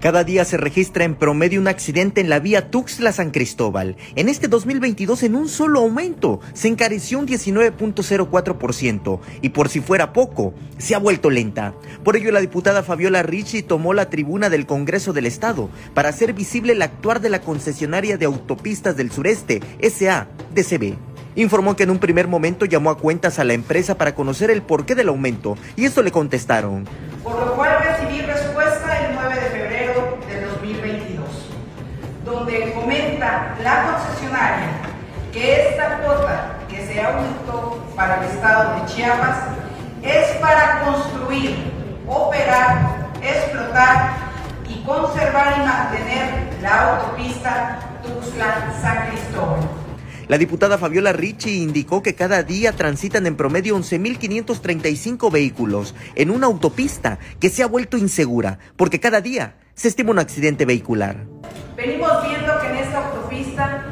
Cada día se registra en promedio un accidente en la vía Tuxtla-San Cristóbal. En este 2022, en un solo aumento, se encareció un 19.04% y por si fuera poco, se ha vuelto lenta. Por ello, la diputada Fabiola Ricci tomó la tribuna del Congreso del Estado para hacer visible el actuar de la concesionaria de autopistas del sureste, SA-DCB. Informó que en un primer momento llamó a cuentas a la empresa para conocer el porqué del aumento y esto le contestaron. Por lo cual la concesionaria que esta cuota que se aumentó para el estado de Chiapas es para construir, operar, explotar y conservar y mantener la autopista Tuxtla-San Cristóbal. La diputada Fabiola Ricci indicó que cada día transitan en promedio 11.535 vehículos en una autopista que se ha vuelto insegura porque cada día se estima un accidente vehicular. Venimos que en esta autopista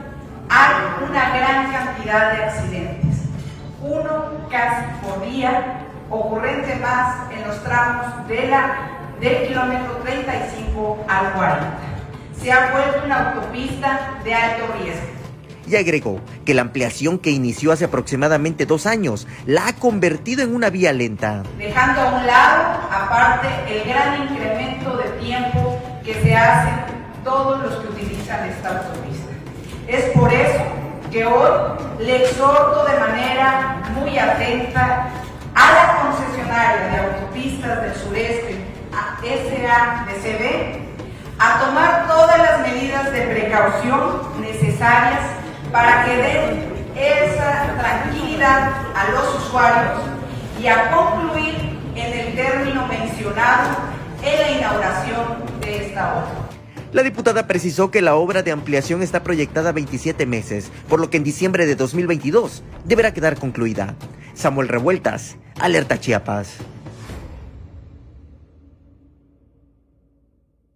hay una gran cantidad de accidentes, uno casi por día, ocurrente más en los tramos de la, del kilómetro 35 al 40. Se ha vuelto una autopista de alto riesgo y agregó que la ampliación que inició hace aproximadamente dos años la ha convertido en una vía lenta. Dejando a un lado, aparte, el gran incremento de tiempo que se hace todos los que utilizan esta autopista. Es por eso que hoy le exhorto de manera muy atenta a la concesionaria de autopistas del sureste, a SADCB, a tomar todas las medidas de precaución necesarias para que den esa tranquilidad a los usuarios y a concluir en el término mencionado en la inauguración. La diputada precisó que la obra de ampliación está proyectada a 27 meses, por lo que en diciembre de 2022 deberá quedar concluida. Samuel Revueltas, Alerta Chiapas.